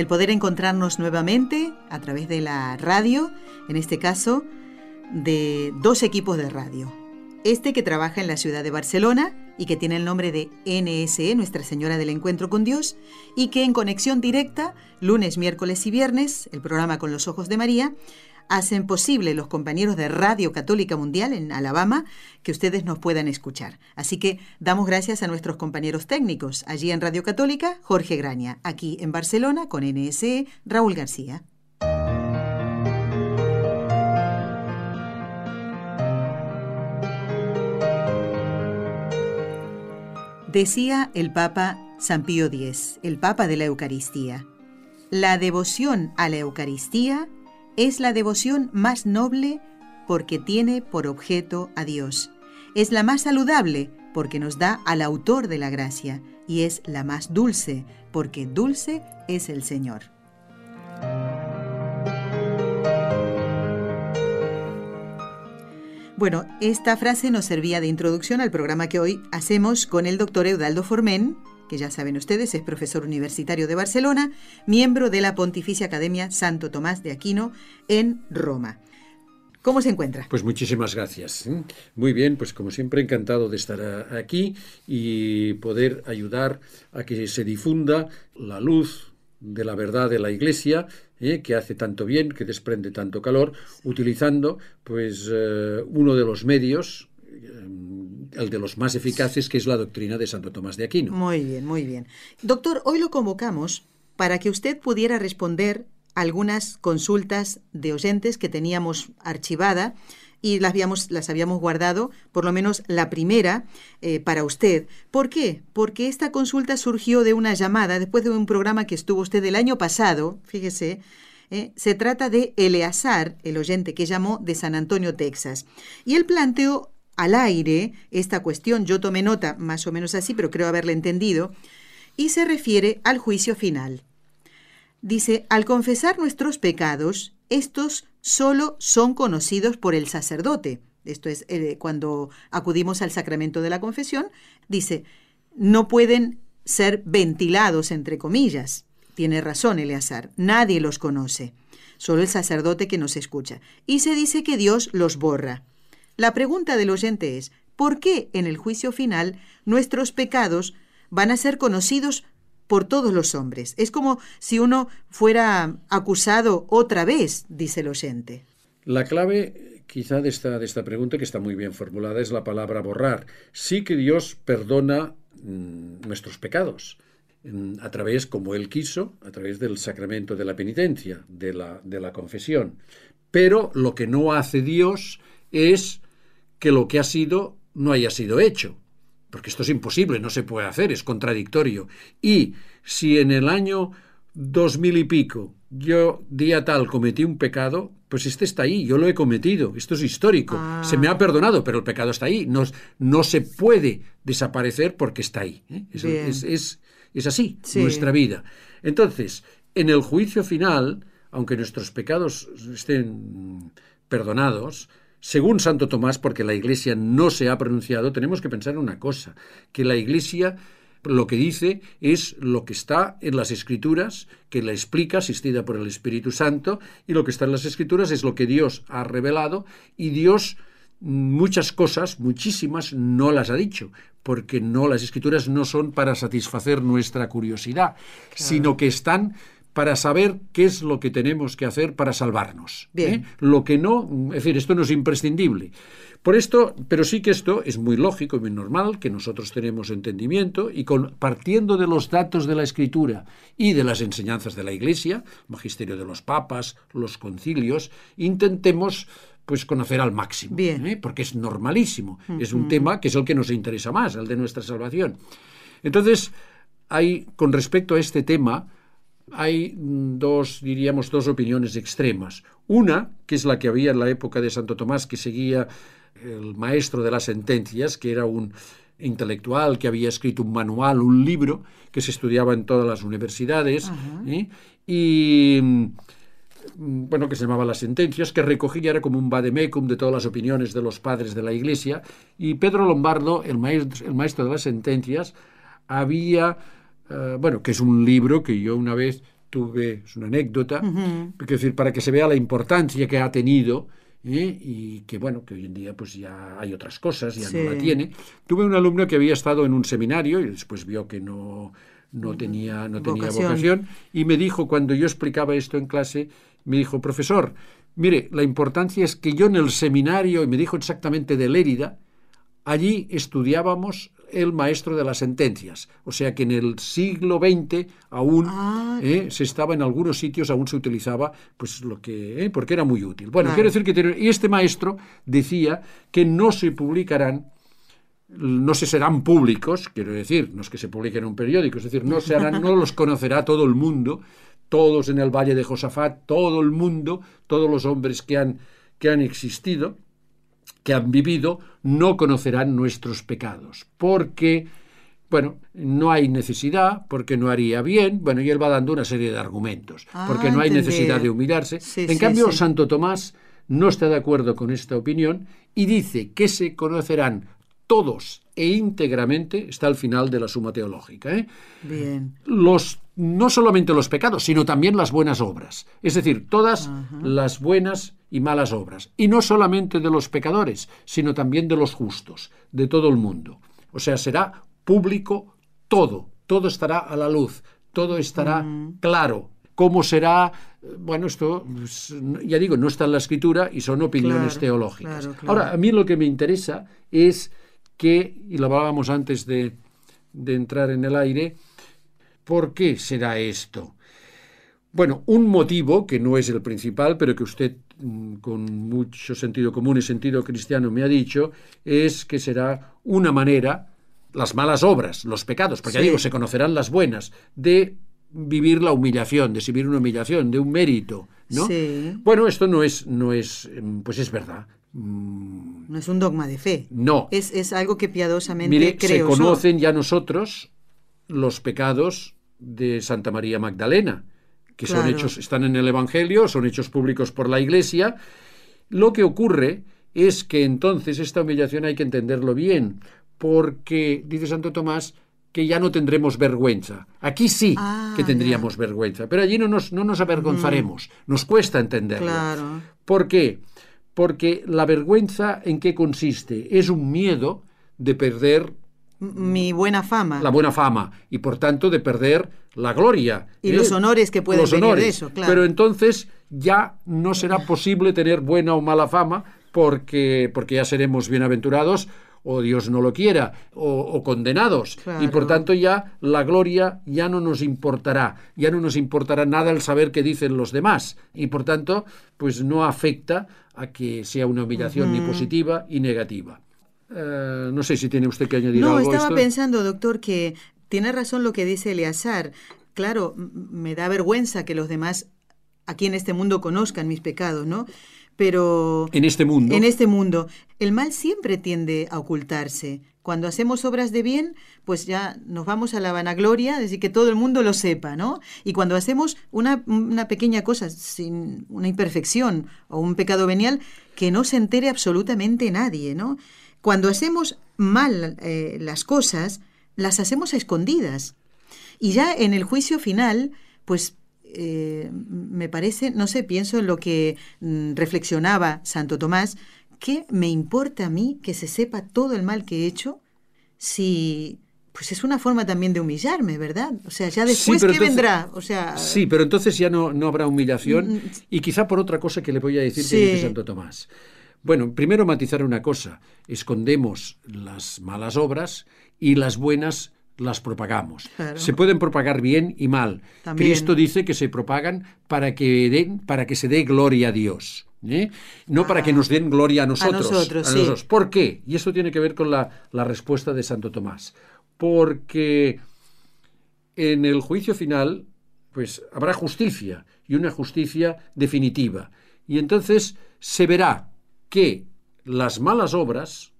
el poder encontrarnos nuevamente a través de la radio, en este caso de dos equipos de radio. Este que trabaja en la ciudad de Barcelona y que tiene el nombre de NSE, Nuestra Señora del Encuentro con Dios, y que en conexión directa, lunes, miércoles y viernes, el programa Con los Ojos de María, hacen posible los compañeros de Radio Católica Mundial en Alabama que ustedes nos puedan escuchar. Así que damos gracias a nuestros compañeros técnicos. Allí en Radio Católica, Jorge Graña. Aquí en Barcelona, con NSE, Raúl García. Decía el Papa San Pío X, el Papa de la Eucaristía, la devoción a la Eucaristía es la devoción más noble porque tiene por objeto a Dios. Es la más saludable porque nos da al autor de la gracia y es la más dulce porque dulce es el Señor. Bueno, esta frase nos servía de introducción al programa que hoy hacemos con el doctor Eudaldo Formen, que ya saben ustedes es profesor universitario de Barcelona, miembro de la Pontificia Academia Santo Tomás de Aquino en Roma. ¿Cómo se encuentra? Pues muchísimas gracias. Muy bien, pues como siempre encantado de estar aquí y poder ayudar a que se difunda la luz de la verdad de la Iglesia ¿eh? que hace tanto bien, que desprende tanto calor, utilizando pues eh, uno de los medios, eh, el de los más eficaces, que es la doctrina de Santo Tomás de Aquino. Muy bien, muy bien. Doctor, hoy lo convocamos para que usted pudiera responder algunas consultas de oyentes que teníamos archivada y las habíamos, las habíamos guardado, por lo menos la primera, para usted. ¿Por qué? Porque esta consulta surgió de una llamada después de un programa que estuvo usted el año pasado, fíjese, se trata de Eleazar, el oyente que llamó de San Antonio, Texas. Y él planteó al aire esta cuestión, yo tomé nota más o menos así, pero creo haberla entendido, y se refiere al juicio final. Dice, al confesar nuestros pecados, estos solo son conocidos por el sacerdote. Esto es eh, cuando acudimos al sacramento de la confesión. Dice, no pueden ser ventilados, entre comillas. Tiene razón Eleazar, nadie los conoce, solo el sacerdote que nos escucha. Y se dice que Dios los borra. La pregunta del oyente es, ¿por qué en el juicio final nuestros pecados van a ser conocidos por todos los hombres? Es como si uno fuera acusado otra vez, dice el oyente. La clave quizá de esta, de esta pregunta, que está muy bien formulada, es la palabra borrar. Sí que Dios perdona mmm, nuestros pecados a través, como Él quiso, a través del sacramento de la penitencia, de la, de la confesión. Pero lo que no hace Dios es que lo que ha sido no haya sido hecho. Porque esto es imposible, no se puede hacer, es contradictorio. Y si en el año dos mil y pico yo día tal cometí un pecado, pues este está ahí, yo lo he cometido, esto es histórico, ah. se me ha perdonado, pero el pecado está ahí, no, no se puede desaparecer porque está ahí. ¿eh? Es, es, es, es, así sí. nuestra vida. Entonces, en el juicio final, aunque nuestros pecados estén perdonados, según Santo Tomás, porque la Iglesia no se ha pronunciado, tenemos que pensar en una cosa, que la Iglesia lo que dice es lo que está en las escrituras, que la explica, asistida por el Espíritu Santo, y lo que está en las escrituras es lo que Dios ha revelado, y Dios muchas cosas, muchísimas, no las ha dicho, porque no las escrituras no son para satisfacer nuestra curiosidad, claro. sino que están para saber qué es lo que tenemos que hacer para salvarnos. ¿eh? Lo que no, es decir, esto no es imprescindible. Por esto, pero sí que esto es muy lógico y muy normal, que nosotros tenemos entendimiento y con, partiendo de los datos de la Escritura y de las enseñanzas de la Iglesia, magisterio de los papas, los concilios, intentemos pues conocer al máximo, ¿eh? porque es normalísimo, uh -huh. es un tema que es el que nos interesa más, el de nuestra salvación. Entonces, hay, con respecto a este tema, hay mm, dos, diríamos, dos opiniones extremas. Una, que es la que había en la época de Santo Tomás, que seguía el maestro de las sentencias, que era un intelectual que había escrito un manual, un libro, que se estudiaba en todas las universidades, ¿eh? y mm, bueno, que se llamaba Las Sentencias, que recogía, era como un vademecum de todas las opiniones de los padres de la Iglesia, y Pedro Lombardo, el maestro, el maestro de las Sentencias, había, eh, bueno, que es un libro que yo una vez tuve, es una anécdota, es decir, para que se vea la importancia que ha tenido, ¿eh? y que bueno, que hoy en día pues ya hay otras cosas, ya no la tiene. Tuve un alumno que había estado en un seminario y después vio que no, no tenía, no tenía vocación y me dijo, cuando yo explicaba esto en clase, me dijo, profesor, mire, la importancia es que yo en el seminario, y me dijo exactamente de Lérida, allí estudiábamos el maestro de las sentencias. O sea que en el siglo XX aún ah, eh, se estaba en algunos sitios, aún se utilizaba pues lo que, eh, porque era muy útil. Bueno, quiero decir que y este maestro decía que no se publicarán no se serán públicos, quiero decir, no es que se publiquen en un periódico, es decir, no, se harán, no los conocerá todo el mundo, todos en el Valle de Josafat, todo el mundo, todos los hombres que han, que han existido, que han vivido, no conocerán nuestros pecados, porque, bueno, no hay necesidad, porque no haría bien, bueno, y él va dando una serie de argumentos, ah, porque no hay necesidad de humillarse. en cambio, Santo Tomás no está de acuerdo con esta opinión y dice que se conocerán todos e íntegramente está al final de la suma teológica. ¿eh? Bien. Los, no solamente los pecados, sino también las buenas obras. Es decir, todas las buenas y malas obras. Y no solamente de los pecadores, sino también de los justos, de todo el mundo. O sea, será público todo, todo estará a la luz, todo estará claro. ¿Cómo será? Bueno, esto, pues, ya digo, no está en la escritura y son opiniones teológicas. Ahora, a mí lo que me interesa es que, y lo hablábamos antes de, entrar en el aire, ¿por qué será esto? Bueno, un motivo, que no es el principal, pero que usted mm, con mucho sentido común y sentido cristiano me ha dicho, es que será una manera, las malas obras, los pecados, porque ya digo, se conocerán las buenas, de vivir la humillación, de vivir una humillación, de un mérito, ¿no? Bueno, esto no es, no es, mm, pues es verdad. No es un dogma de fe. No. Es, algo que piadosamente Mire, Se conocen ya nosotros los pecados de Santa María Magdalena, que son hechos, están en el Evangelio, son hechos públicos por la Iglesia. Lo que ocurre es que entonces esta humillación hay que entenderlo bien, porque, dice Santo Tomás, que ya no tendremos vergüenza. Aquí sí ah, que tendríamos vergüenza, pero allí no nos, no nos avergonzaremos. Nos cuesta entenderlo. Claro. ¿Por qué? Porque la vergüenza en qué consiste? Es un miedo de perder mi buena fama. La buena fama y por tanto de perder la gloria. Y los honores que pueden venir de eso, claro. Pero entonces ya no será posible tener buena o mala fama porque, porque ya seremos bienaventurados o Dios no lo quiera, o, condenados. Y por tanto ya la gloria ya no nos importará, ya no nos importará nada el saber qué dicen los demás. Y por tanto, pues no afecta a que sea una humillación ni positiva y negativa. Eh, no sé si tiene usted que añadir algo. No, estaba pensando, doctor, que tiene razón lo que dice Eleazar. Claro, me da vergüenza que los demás aquí en este mundo conozcan mis pecados, ¿no? Pero... En este mundo. En este mundo. El mal siempre tiende a ocultarse. Cuando hacemos obras de bien, pues ya nos vamos a la vanagloria, es decir, que todo el mundo lo sepa, ¿no? Y cuando hacemos una, pequeña cosa, sin una imperfección o un pecado venial, que no se entere absolutamente nadie, ¿no? Cuando hacemos mal eh, las cosas, las hacemos a escondidas. Y ya en el juicio final, pues eh, me parece, no sé, pienso en lo que mm, reflexionaba Santo Tomás, ¿qué me importa a mí que se sepa todo el mal que he hecho si pues es una forma también de humillarme, ¿verdad? O sea, ya después ¿qué vendrá, o sea, Sí, pero entonces ya no, no habrá humillación mm, mm. y quizá por otra cosa que le voy a decir que dice Santo Tomás. Bueno, primero matizar una cosa, escondemos las malas obras y las buenas las propagamos. Se pueden propagar bien y mal. Cristo dice que se propagan para que, den, para que se dé gloria a Dios. ¿eh? No para que ah. nos den gloria a nosotros. A nosotros, ¿Por qué? Y esto tiene que ver con la, la respuesta de Santo Tomás. Porque en el juicio final pues habrá justicia y una justicia definitiva. Y entonces se verá que las malas obras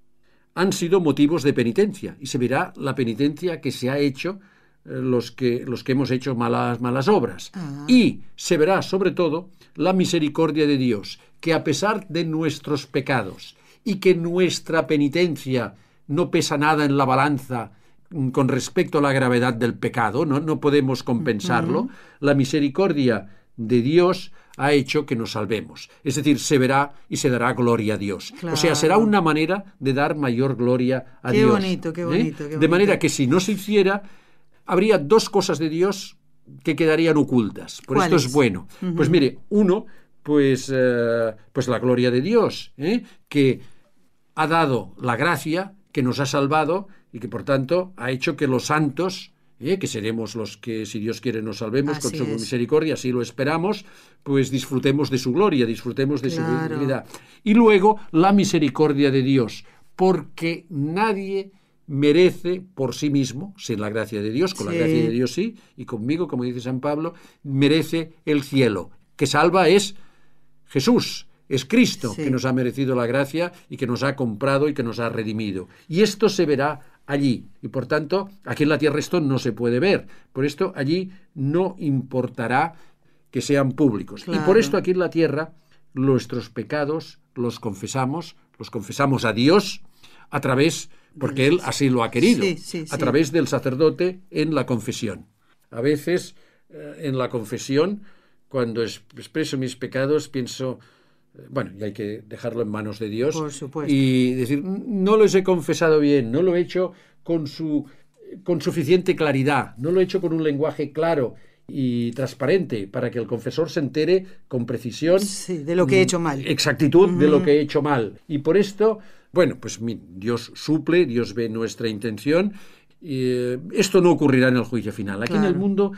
han sido motivos de penitencia y se verá la penitencia que se ha hecho eh, los que, los que hemos hecho malas, malas obras. Ah. Y se verá sobre todo la misericordia de Dios, que a pesar de nuestros pecados y que nuestra penitencia no pesa nada en la balanza mm, con respecto a la gravedad del pecado, no, no podemos compensarlo, la misericordia de Dios ha hecho que nos salvemos. Es decir, se verá y se dará gloria a Dios. O sea, será una manera de dar mayor gloria a Qué Dios. bonito, qué ¿eh? bonito, qué De bonito. manera que si no se hiciera, habría dos cosas de Dios que quedarían ocultas. Por esto es bueno. Pues mire, uno, pues, eh, pues la gloria de Dios, ¿eh? que ha dado la gracia, que nos ha salvado y que por tanto ha hecho que los santos, ¿eh? que seremos los que, si Dios quiere, nos salvemos con su es. misericordia, así lo esperamos, pues disfrutemos de su gloria, disfrutemos de Claro. su dignidad. Y luego la misericordia de Dios, porque nadie merece por sí mismo, sin la gracia de Dios, con la gracia de Dios sí, y conmigo, como dice San Pablo, merece el cielo. Que salva es Jesús, es Cristo Sí. que nos ha merecido la gracia y que nos ha comprado y que nos ha redimido. Y esto se verá allí. Y por tanto, aquí en la tierra esto no se puede ver. Por esto allí no importará que sean públicos. Y por esto aquí en la tierra nuestros pecados los confesamos, los confesamos a Dios a través, porque Él así lo ha querido, Sí, sí, a través del sacerdote en la confesión. A veces eh, en la confesión, cuando es- expreso mis pecados, pienso, bueno, y hay que dejarlo en manos de Dios. Por supuesto. Y decir, no los he confesado bien, no lo he hecho con, su, con suficiente claridad, no lo he hecho con un lenguaje claro y transparente para que el confesor se entere con precisión Sí, de lo que he hecho mal. exactitud de lo que he hecho mal. Y por esto, bueno, pues Dios suple, Dios ve nuestra intención. y, eh, esto no ocurrirá en el juicio final. Aquí en el mundo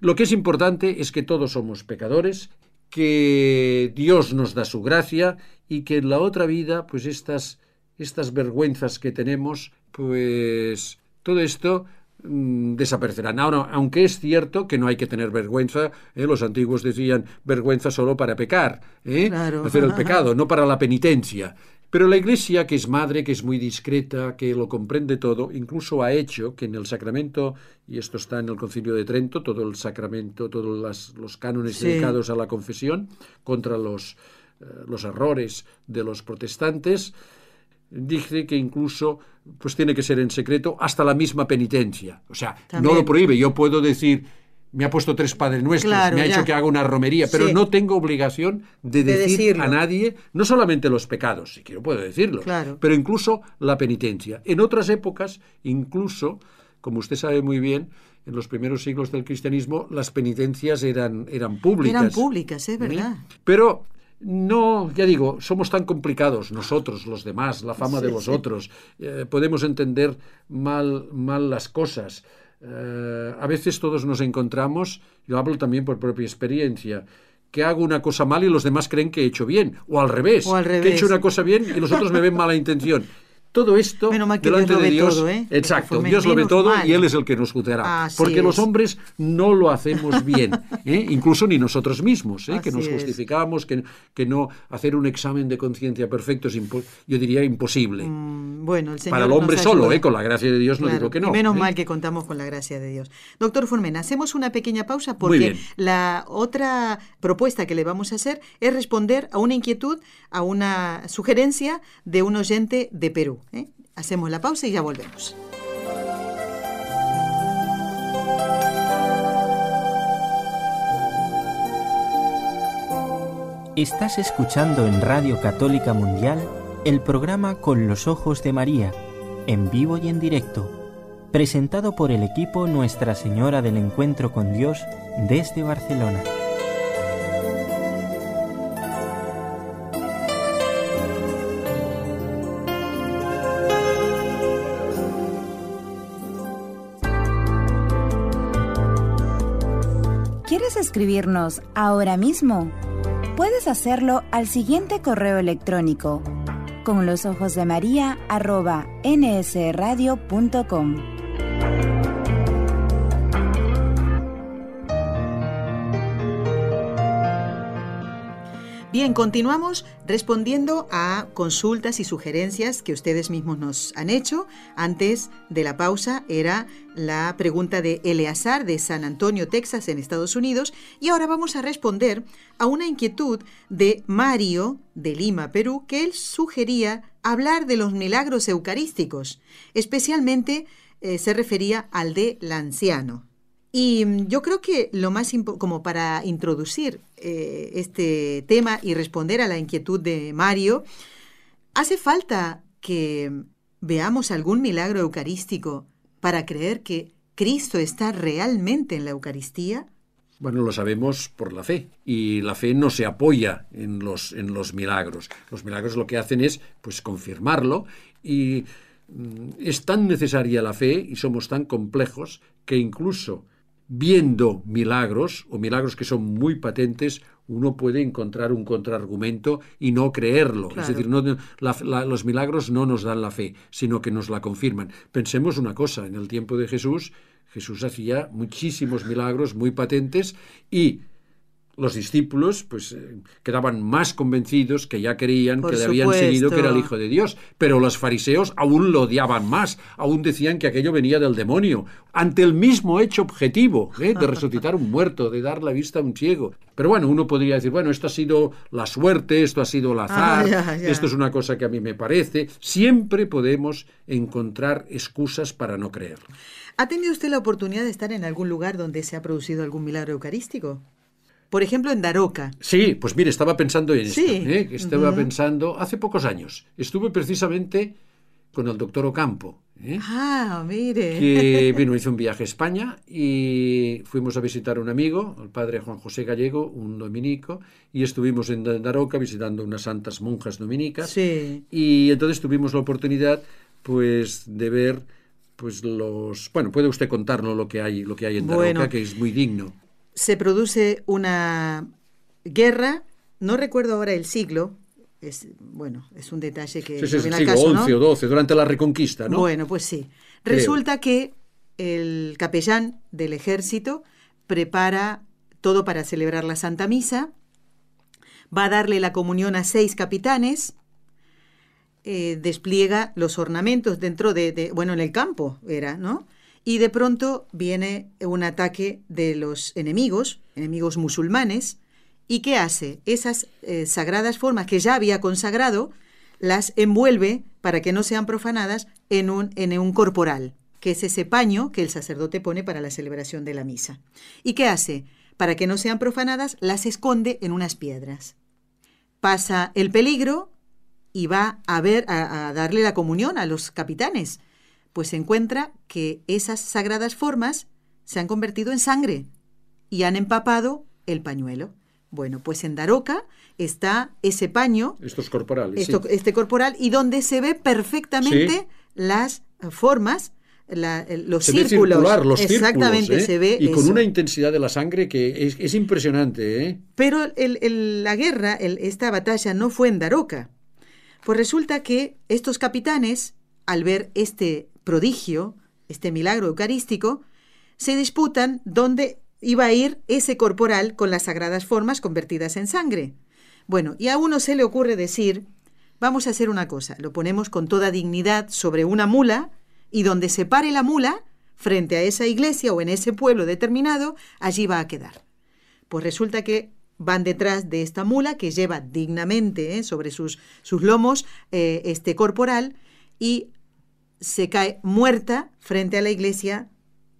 lo que es importante es que todos somos pecadores, que Dios nos da su gracia y que en la otra vida, pues estas, estas vergüenzas que tenemos, pues todo esto mm, desaparecerán. Ahora, aunque es cierto que no hay que tener vergüenza, ¿eh? los antiguos decían vergüenza solo para pecar, ¿eh? Claro. hacer el pecado, no para la penitencia. Pero la Iglesia, que es madre, que es muy discreta, que lo comprende todo, incluso ha hecho que en el sacramento, y esto está en el Concilio de Trento, todo el sacramento, todos las- los cánones Sí. dedicados a la confesión, contra los, eh, los errores de los protestantes, dice que incluso pues tiene que ser en secreto hasta la misma penitencia. O sea, no lo prohíbe. Yo puedo decir, me ha puesto tres Padres Nuestros, Claro, me ha ya. hecho que haga una romería, pero Sí. no tengo obligación de, De decir decirlo. a nadie, no solamente los pecados, si quiero puedo decirlo, Claro. pero incluso la penitencia. En otras épocas, incluso, como usted sabe muy bien, en los primeros siglos del cristianismo, las penitencias eran, eran públicas. Eran públicas, es verdad. Pero no, ya digo, somos tan complicados nosotros, los demás, la fama de Sí, los sí. otros. eh, podemos entender mal, mal las cosas. Eh, a veces todos nos encontramos, yo hablo también por propia experiencia, que hago una cosa mal y los demás creen que he hecho bien. O al revés, O al que he revés. hecho una cosa bien y los otros me ven mala intención. Todo esto Menos mal que delante Dios lo de Dios, todo, ¿eh? exacto, Dios lo ve todo mal. y Él es el que nos juzgará. Así porque los es. hombres no lo hacemos bien, ¿eh? incluso ni nosotros mismos, ¿eh? que nos justificamos, que, que no hacer un examen de conciencia perfecto es, yo diría, imposible. Mm, Bueno, el Señor Para el hombre solo, con la gracia de Dios no digo que no. y menos mal que contamos con la gracia de Dios. Doctor Formen, hacemos una pequeña pausa porque la otra propuesta que le vamos a hacer es responder a una inquietud, a una sugerencia de un oyente de Perú. ¿Eh? Hacemos la pausa y ya volvemos. Estás escuchando en Radio Católica Mundial el programa Con los Ojos de María, en vivo y en directo, presentado por el equipo Nuestra Señora del Encuentro con Dios desde Barcelona. Escribirnos ahora mismo? Puedes hacerlo al siguiente correo electrónico con los ojos de María arroba nsradio.com. Bien, continuamos respondiendo a consultas y sugerencias que ustedes mismos nos han hecho. Antes de la pausa era la pregunta de Eleazar de San Antonio, Texas, en Estados Unidos. Y ahora vamos a responder a una inquietud de Mario de Lima, Perú, que él sugería hablar de los milagros eucarísticos. Especialmente eh, se refería al de Lanciano. Y mm, yo creo que lo más como para introducir eh, este tema y responder a la inquietud de Mario, hace falta que veamos algún milagro eucarístico para creer que Cristo está realmente en la Eucaristía. Bueno, lo sabemos por la fe y la fe no se apoya en los, en los milagros. Los milagros lo que hacen es pues confirmarlo y mm, es tan necesaria la fe y somos tan complejos que incluso viendo milagros o milagros que son muy patentes, uno puede encontrar un contraargumento y no creerlo. Es decir, no, los milagros no nos dan la fe, sino que nos la confirman. Pensemos una cosa, en el tiempo de Jesús, Jesús hacía muchísimos milagros muy patentes y los discípulos pues eh, quedaban más convencidos que ya creían que le habían seguido que era el hijo de Dios, pero los fariseos aún lo odiaban más, aún decían que aquello venía del demonio, ante el mismo hecho objetivo ¿eh? de resucitar un muerto, de dar la vista a un ciego. Pero bueno, uno podría decir, bueno, esto ha sido la suerte, esto ha sido el azar, ah, esto es una cosa que a mí me parece. Siempre podemos encontrar excusas para no creerlo. ¿Ha tenido usted la oportunidad de estar en algún lugar donde se ha producido algún milagro eucarístico? Por ejemplo, en Daroca. Sí, pues mire, estaba pensando en esto. ¿eh? Estaba pensando, hace pocos años, estuve precisamente con el doctor Ocampo. ¿eh? Ah, mire. Que vino, hizo un viaje a España y fuimos a visitar a un amigo, el padre Juan José Gallego, un dominico, y estuvimos en Daroca visitando unas santas monjas dominicas. Sí. Y entonces tuvimos la oportunidad, pues, de ver pues los bueno puede usted contarnos lo que hay lo que hay en Daroca que es muy digno se produce una guerra, no recuerdo ahora el siglo, es, bueno, es un detalle que... Sí, es el siglo XI o XII, durante la Reconquista, ¿no? Bueno, pues sí. Resulta que el capellán del ejército prepara todo para celebrar la Santa Misa, va a darle la comunión a seis capitanes, eh, despliega los ornamentos dentro de, de, bueno, en el campo era, ¿no? Y de pronto viene un ataque de los enemigos, enemigos musulmanes, y ¿qué hace? Esas eh, sagradas formas que ya había consagrado, las envuelve para que no sean profanadas en un, en un corporal, que es ese paño que el sacerdote pone para la celebración de la misa. ¿Y qué hace? Para que no sean profanadas, las esconde en unas piedras. Pasa el peligro y va a ver a darle la comunión a los capitanes pues se encuentra que esas sagradas formas se han convertido en sangre y han empapado el pañuelo. Bueno, pues en Daroca está ese paño. Estos corporales. Este corporal, y donde se ve perfectamente las formas, los círculos. los Exactamente, ¿eh? se ve. Y con una intensidad de la sangre que es, impresionante. ¿eh? Pero la guerra, esta batalla no fue en Daroca. Pues resulta que estos capitanes, al ver este prodigio, este milagro eucarístico, se disputan dónde iba a ir ese corporal con las sagradas formas convertidas en sangre. Bueno, y a uno se le ocurre decir, vamos a hacer una cosa, lo ponemos con toda dignidad sobre una mula y donde se pare la mula, frente a esa iglesia o en ese pueblo determinado, allí va a quedar. Pues resulta que van detrás de esta mula que lleva dignamente ¿eh? sobre sus, sus lomos eh, este corporal y se cae muerta frente a la iglesia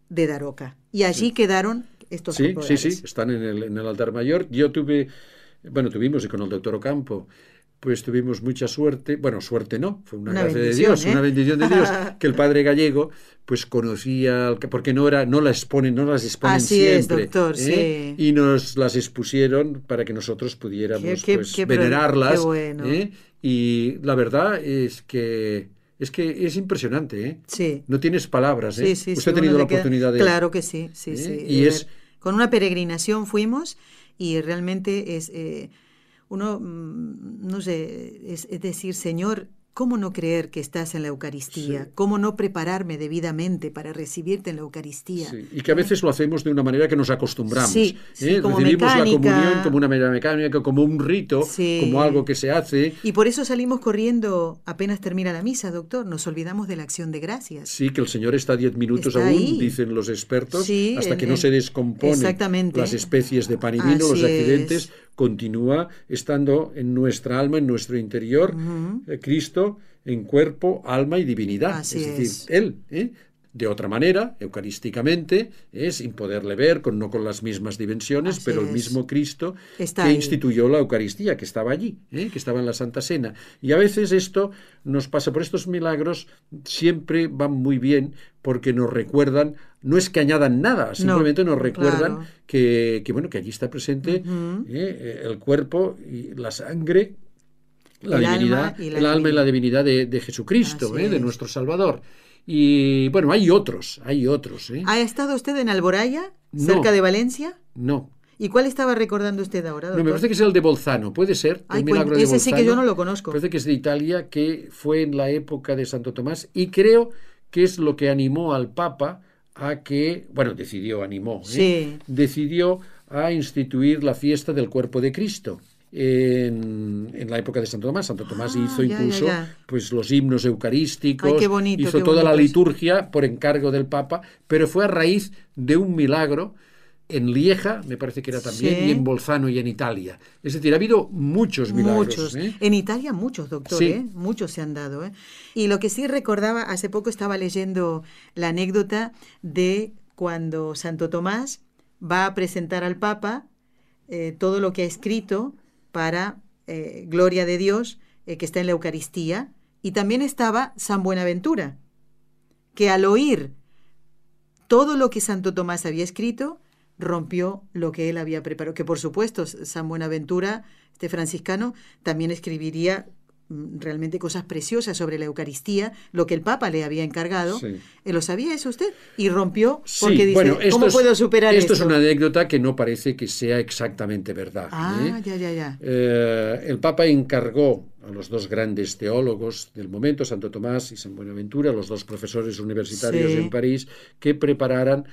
de Daroca. Y allí quedaron estos Sí, sí, sí, están en el, en el, altar mayor. Yo tuve, bueno, tuvimos con el doctor Ocampo, pues tuvimos mucha suerte, bueno, suerte no, fue una, gracia de Dios, una ¿eh? bendición de Dios, que el padre gallego pues conocía, porque no era, no las exponen, no las exponen Así siempre, es, doctor, ¿eh? sí. y nos las expusieron para que nosotros pudiéramos pues, venerarlas, ¿eh? y la verdad es que es que es impresionante, ¿eh? Sí. No tienes palabras, ¿eh? Sí, sí, Usted ha tenido la oportunidad de... Claro que sí, sí, ¿Eh? sí. Y es... Con una peregrinación fuimos y realmente es... Eh, uno, mm, no sé, es, decir, Señor, ¿Cómo no creer que estás en la Eucaristía? Sí. ¿Cómo no prepararme debidamente para recibirte en la Eucaristía? Sí, y que a veces lo hacemos de una manera que nos acostumbramos. Sí, sí, ¿eh? como Recibimos la mecánica. comunión como una manera mecánica, como un rito, como algo que se hace. Y por eso salimos corriendo apenas termina la misa, doctor. Nos olvidamos de la acción de gracias. Sí, que el Señor está diez minutos Está aún, ahí. dicen los expertos, hasta en- que no en- se descomponen exactamente. las especies de pan y vino, los accidentes, es. Continúa estando en nuestra alma, en nuestro interior, eh, Cristo en cuerpo, alma y divinidad. Así es decir, es. Él. ¿eh? De otra manera, eucarísticamente, ¿eh? sin poderle ver, con, no con las mismas dimensiones, Así pero el mismo Cristo Está que ahí. instituyó la Eucaristía, que estaba allí, ¿eh? que estaba en la Santa Cena. Y a veces esto nos pasa, por estos milagros siempre van muy bien porque nos recuerdan, no es que añadan nada, simplemente nos recuerdan claro. que, que, bueno, que allí está presente Ujú. ¿eh? el cuerpo y la sangre, la El divinidad, alma y la el alma y la divinidad. de, de Jesucristo, ¿eh? de es. nuestro Salvador. Y bueno, hay otros, hay otros. ¿eh? ¿Ha estado usted en Alboraya, No. cerca de Valencia? No, ¿Y cuál estaba recordando usted ahora, no, me parece que es el de Bolzano, puede ser. Ay, el milagro cuen- de ese sí que yo no lo conozco. Parece que es de Italia, que fue en la época de Santo Tomás y creo que es lo que animó al Papa a que, bueno, decidió, animó, ¿eh? Sí. decidió a instituir la fiesta del cuerpo de Cristo. En, en la época de Santo Tomás, Santo Tomás Ah, hizo ya, ya, incluso ya. pues los himnos eucarísticos, Ay, qué bonito, hizo qué toda la bonito liturgia por encargo del Papa, pero fue a raíz de un milagro en Lieja, me parece que era también, Sí. y en Bolzano y en Italia. Es decir, ha habido muchos milagros. Muchos. ¿eh? En Italia muchos, doctor, Sí. ¿eh? Muchos se han dado, ¿eh? Y lo que sí recordaba, hace poco estaba leyendo la anécdota de cuando Santo Tomás va a presentar al Papa eh, todo lo que ha escrito para gloria de Dios, que está en la Eucaristía, y también estaba San Buenaventura, que al oír todo lo que Santo Tomás había escrito, rompió lo que él había preparado. Que por supuesto, San Buenaventura, este franciscano, también escribiría mm, realmente cosas preciosas sobre la Eucaristía, lo que el Papa le había encargado. Sí. Eh, ¿Lo sabía eso usted? Y rompió Sí, porque dice, bueno, esto ¿cómo es- puedo superar esto? esto? es una anécdota que no parece que sea exactamente verdad. Ah, ¿eh? ya, ya, ya. Eh, el Papa encargó a los dos grandes teólogos del momento, Santo Tomás y San Buenaventura, los dos profesores universitarios Sí. en París, que prepararan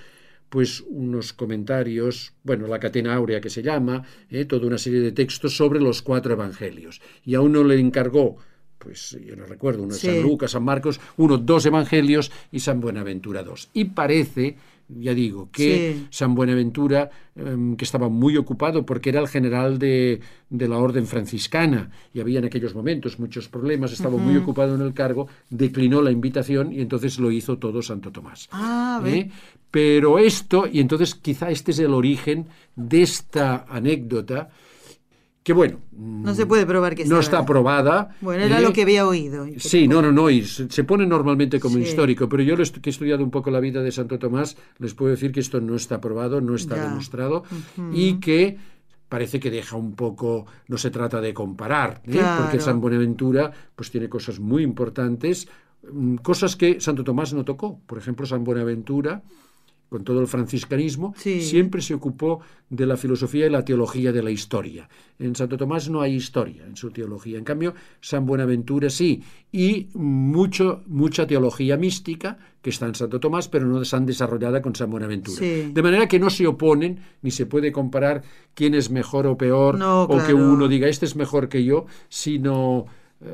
pues unos comentarios, bueno, la catena áurea que se llama, eh, toda una serie de textos sobre los cuatro evangelios. Y a uno le encargó, pues yo no recuerdo, uno de Sí. San Lucas, San Marcos, uno dos evangelios y San Buenaventura dos. Y parece, ya digo, que Sí. San Buenaventura, em, que estaba muy ocupado porque era el general de, de la orden franciscana y había en aquellos momentos muchos problemas, estaba muy ocupado en el cargo, declinó la invitación y entonces lo hizo todo Santo Tomás. Ah. ¿Eh? Pero esto, y entonces quizá este es el origen de esta anécdota, que bueno, No se puede probar que no está aprobada. Bueno, era ¿eh? lo que había oído. que- Sí, no, no, no, y se se pone normalmente como Sí. histórico, pero yo que he estudiado un poco la vida de Santo Tomás, les puedo decir que esto no está probado, no está Ya. demostrado y que parece que deja un poco, no se trata de comparar, ¿eh? Claro. porque San Buenaventura pues tiene cosas muy importantes, mm, cosas que Santo Tomás no tocó. Por ejemplo, San Buenaventura con todo el franciscanismo, Sí. siempre se ocupó de la filosofía y la teología de la historia. En Santo Tomás no hay historia en su teología. En cambio, San Buenaventura sí. Y mucho, mucha teología mística que está en Santo Tomás, pero no tan desarrollada con San Buenaventura. Sí. De manera que no se oponen, ni se puede comparar quién es mejor o peor, No, o que uno diga este es mejor que yo, sino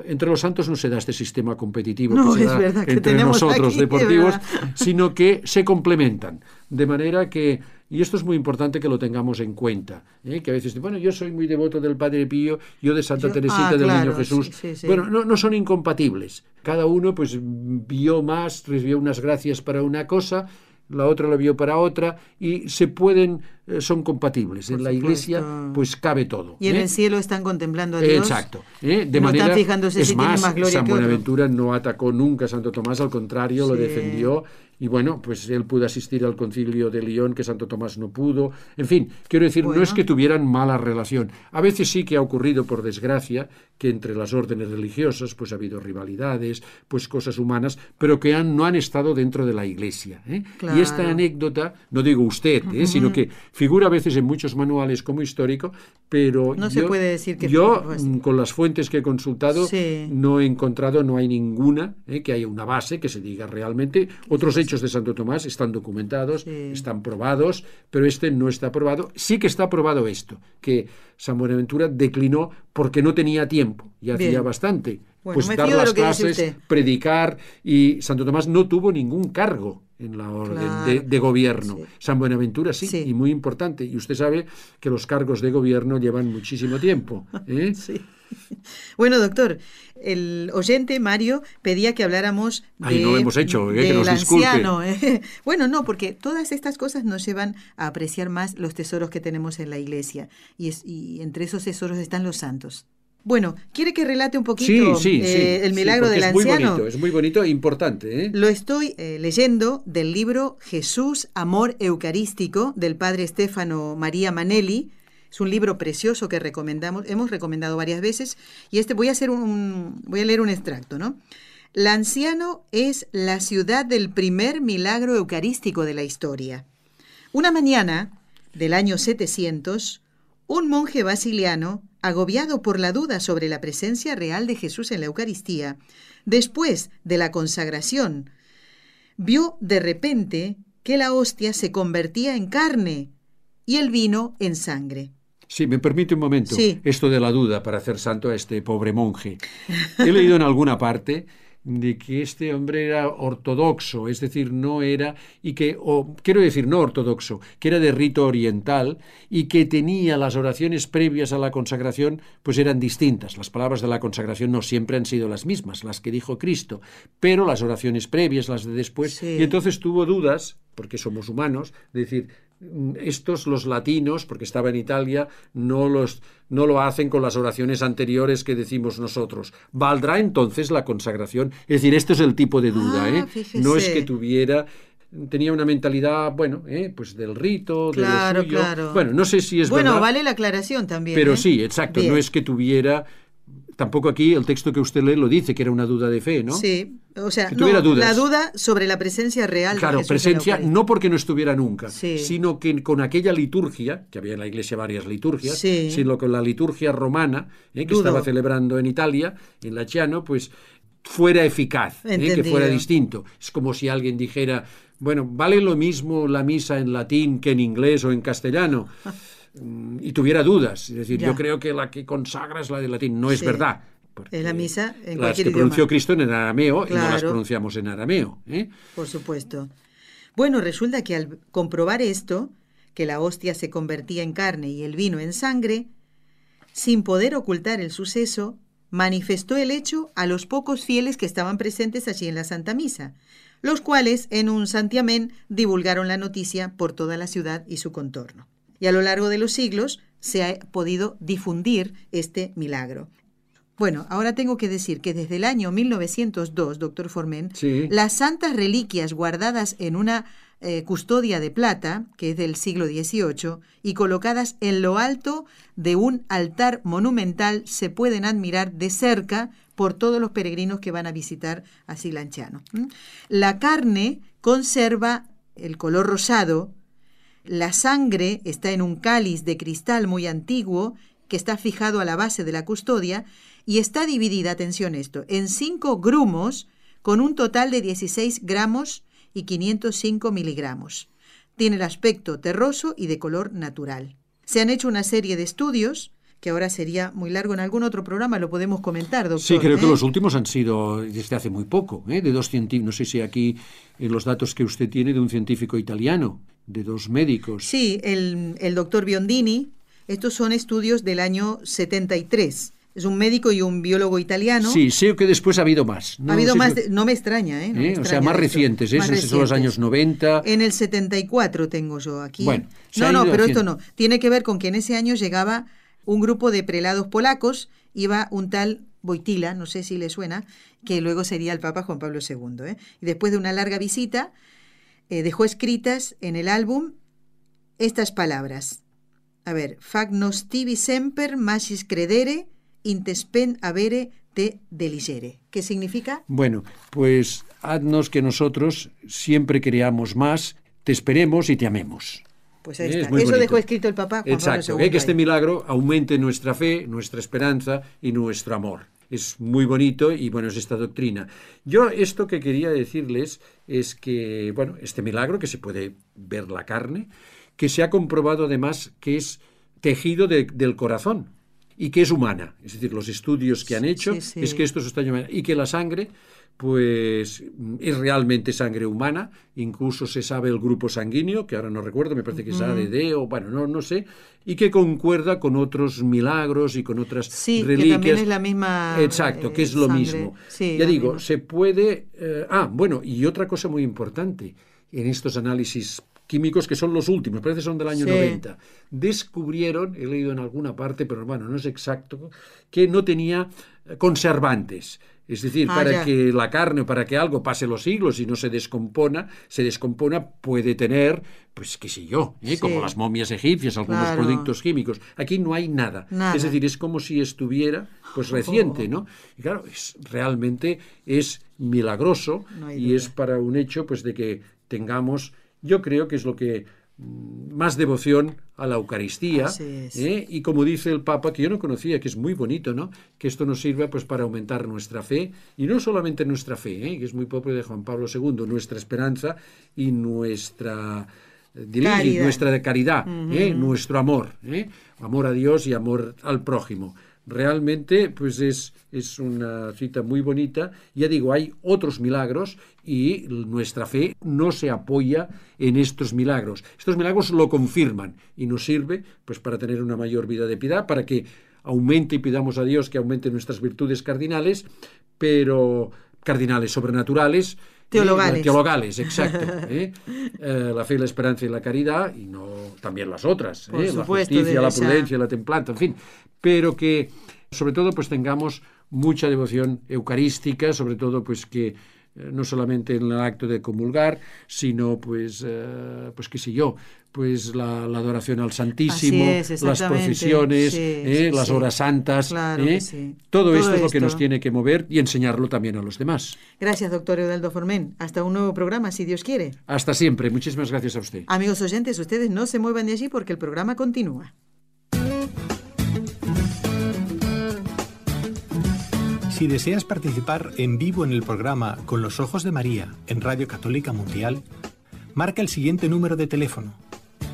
entre los santos no se da este sistema competitivo No, que se da verdad que entre nosotros aquí, deportivos, sino que se complementan. De manera que, y esto es muy importante que lo tengamos en cuenta, ¿eh? que a veces, bueno, yo soy muy devoto del Padre Pío, yo de Santa Yo- Teresita ah, del claro, Niño Jesús. sí, sí, sí. Bueno, no, no son incompatibles. Cada uno pues vio más, recibió unas gracias para una cosa, la otra lo vio para otra, y se pueden, eh, son compatibles. Por en la supuesto. iglesia pues cabe todo. Y en ¿eh? el cielo están contemplando a Dios. Exacto. ¿eh? De no manera, están fijándose es si tiene más, más gloria San que otro. Buenaventura no atacó nunca a Santo Tomás, al contrario, lo defendió. Y bueno, pues él pudo asistir al concilio de León, que Santo Tomás no pudo. En fin, quiero decir, no es que tuvieran mala relación. A veces sí que ha ocurrido, por desgracia, que entre las órdenes religiosas pues ha habido rivalidades, pues cosas humanas, pero que han, no han estado dentro de la iglesia. ¿eh? Y esta anécdota, no digo usted, ¿eh? sino que Figura a veces en muchos manuales como histórico, pero No yo, se puede decir que yo fue así. mm, con las fuentes que he consultado Sí. no he encontrado, no hay ninguna eh, que haya una base que se diga realmente. Otros hechos de Santo Tomás están documentados, Sí. están probados, pero este no está probado. Sí que está probado esto, que San Buenaventura declinó porque no tenía tiempo y hacía bastante. Bueno, pues dar las clases, predicar y Santo Tomás no tuvo ningún cargo en la orden Claro. de, de gobierno. Sí. San Buenaventura sí, Sí. y muy importante. Y usted sabe que los cargos de gobierno llevan muchísimo tiempo. ¿eh? Sí. Bueno, doctor, el oyente Mario pedía que habláramos de, Ay, no lo hemos hecho, eh, que nos disculpe. anciano. eh. Bueno, no, porque todas estas cosas nos llevan a apreciar más los tesoros que tenemos en la iglesia. Y, es- y entre esos tesoros están los santos. Bueno, ¿quiere que relate un poquito sí, eh, sí. el sí, milagro del es muy bonito, es muy bonito e importante. ¿eh? Lo estoy eh, leyendo del libro Jesús, Amor Eucarístico del padre Stefano María Manelli. Es un libro precioso que recomendamos, hemos recomendado varias veces y este voy a hacer un, voy a leer un extracto, ¿no? Lanciano es la ciudad del primer milagro eucarístico de la historia. Una mañana del año 700, un monje basiliano, agobiado por la duda sobre la presencia real de Jesús en la Eucaristía, después de la consagración, vio de repente que la hostia se convertía en carne y el vino en sangre. Sí, me permite un momento. Sí. Esto de la duda para hacer santo a este pobre monje. He leído en alguna parte de que este hombre era ortodoxo, es decir, no era, y que, o quiero decir, no ortodoxo, que era de rito oriental y que tenía las oraciones previas a la consagración, pues eran distintas. Las palabras de la consagración no siempre han sido las mismas, las que dijo Cristo, pero las oraciones previas, las de después, Sí. y entonces tuvo dudas, porque somos humanos, de decir, estos los latinos, porque estaba en Italia, no, los, no lo hacen con las oraciones anteriores que decimos nosotros. ¿Valdrá entonces la consagración? Es decir, esto es el tipo de duda, Ah, ¿eh? No es que tuviera tenía una mentalidad, bueno, ¿eh? pues del rito, Claro, de lo suyo. claro. Bueno, no sé si es bueno, verdad, vale la aclaración también. pero ¿eh? sí, exacto, Bien. no es que tuviera tampoco aquí el texto que usted lee lo dice que era una duda de fe, ¿no? Sí, o sea, Que no, tuviera dudas. la duda sobre la presencia real de Claro, en la presencia no porque no estuviera nunca, Sí. sino que con aquella liturgia, que había en la iglesia varias liturgias, Sí. sino con la liturgia romana, eh, que Dudo. estaba celebrando en Italia, en la Chiano, pues fuera eficaz, eh, que fuera distinto. Es como si alguien dijera, bueno, ¿vale lo mismo la misa en latín que en inglés o en castellano? Mm, y tuviera dudas. Es decir, Ya. yo creo que la que consagra es la de latín. No es Sí. verdad. Es la misa en las que pronunció. Cristo en arameo y no las pronunciamos en arameo. ¿eh? Por supuesto. Bueno, resulta que al comprobar esto, que la hostia se convertía en carne y el vino en sangre, sin poder ocultar el suceso, manifestó el hecho a los pocos fieles que estaban presentes allí en la Santa Misa, los cuales en un santiamén divulgaron la noticia por toda la ciudad y su contorno. Y a lo largo de los siglos se ha podido difundir este milagro. Bueno, ahora tengo que decir que desde el año 1902, doctor Formen, Sí. las santas reliquias guardadas en una eh, custodia de plata, que es del siglo XVIII, y colocadas en lo alto de un altar monumental, se pueden admirar de cerca por todos los peregrinos que van a visitar a Silanchano. La carne conserva el color rosado, la sangre está en un cáliz de cristal muy antiguo que está fijado a la base de la custodia y está dividida, atención esto, en cinco grumos con un total de 16 gramos y 505 miligramos. Tiene el aspecto terroso y de color natural. Se han hecho una serie de estudios que ahora sería muy largo en algún otro programa, lo podemos comentar, doctor. Sí, creo que ¿eh? los últimos han sido desde hace muy poco, ¿eh? de dos científicos, no sé si aquí en los datos que usted tiene de un científico italiano, de dos médicos. Sí, el, el doctor Biondini, estos son estudios del año 73. Es un médico y un biólogo italiano. Sí, sé que después ha habido más. No ha habido sé más, de- no me extraña, ¿eh? No me ¿eh? O sea, más recientes, ¿eh? Más son los años 90. En el 74 tengo yo aquí. Bueno, no, no, pero haciendo. esto no. Tiene que ver con que en ese año llegaba un grupo de prelados polacos, iba un tal Boitila, no sé si le suena, que luego sería el Papa Juan Pablo II. ¿eh? Y después de una larga visita, eh, dejó escritas en el álbum estas palabras. A ver, fac nos tibi semper magis credere, intespen avere te deligere. ¿Qué significa? Bueno, pues haznos que nosotros siempre creamos más, te esperemos y te amemos. Pues ahí está. Eso dejó escrito el Papa Juan Exacto, Pablo II que este milagro aumente nuestra fe, nuestra esperanza y nuestro amor. Es muy bonito y bueno, es esta doctrina. Yo esto que quería decirles es que, bueno, este milagro que se puede ver la carne, que se ha comprobado además que es tejido de- del corazón y que es humana. Es decir, los estudios que han hecho sí, sí. es que esto se está llamando y que la sangre pues es realmente sangre humana, incluso se sabe el grupo sanguíneo, que ahora no recuerdo, me parece que es ADD o bueno, no, no sé, y que concuerda con otros milagros y con otras Sí, que reliquias. también es la misma, Exacto, eh, que es lo sangre. mismo. Sí, ya digo, misma. se puede... eh, ah, bueno, y otra cosa muy importante en estos análisis químicos que son los últimos, parece que son del año Sí. 90, descubrieron, he leído en alguna parte, pero bueno, no es exacto, que no tenía eh, conservantes. Es decir, Ah, para ya. que la carne, para que algo pase los siglos y no se descompona, se descompona, puede tener, pues qué sé yo, ¿eh? Sí. como las momias egipcias, algunos Claro. productos químicos. Aquí no hay nada. Nada. Es decir, es como si estuviera pues reciente, ¿no? Y claro, es, realmente es milagroso No y es para un hecho pues de que tengamos, yo creo que es lo que más devoción a la Eucaristía. ¿eh? y como dice el Papa que yo no conocía que es muy bonito no que esto nos sirva pues para aumentar nuestra fe y no solamente nuestra fe ¿eh? que es muy propio de Juan Pablo II nuestra esperanza y nuestra eh, y Caridad. nuestra caridad ¿eh? nuestro amor amor a Dios y amor al prójimo realmente pues es, es una cita muy bonita. Ya digo hay otros milagros y nuestra fe no se apoya en estos milagros. Estos milagros lo confirman y nos sirve pues para tener una mayor vida de piedad para que aumente y pidamos a Dios que aumente nuestras virtudes cardinales pero cardinales sobrenaturales Teologales. eh, teologales, exacto. ¿eh? Eh, la fe, la esperanza y la caridad, y no también las otras, Por ¿eh? la justicia, la prudencia, la templanza, en fin. Pero que, sobre todo, pues tengamos mucha devoción eucarística, sobre todo, pues que eh, no solamente en el acto de comulgar, sino, pues, pues qué sé yo, pues la, la adoración al Santísimo, es, las Sí, ¿eh? sí, las horas santas, Claro ¿eh? todo, Todo esto es lo que nos tiene que mover y enseñarlo también a los demás. Gracias, doctor Eudaldo Formen. Hasta un nuevo programa, si Dios quiere. Hasta siempre. Muchísimas gracias a usted. Amigos oyentes, ustedes no se muevan de allí porque el programa continúa. Si deseas participar en vivo en el programa Con los Ojos de María en Radio Católica Mundial, marca el siguiente número de teléfono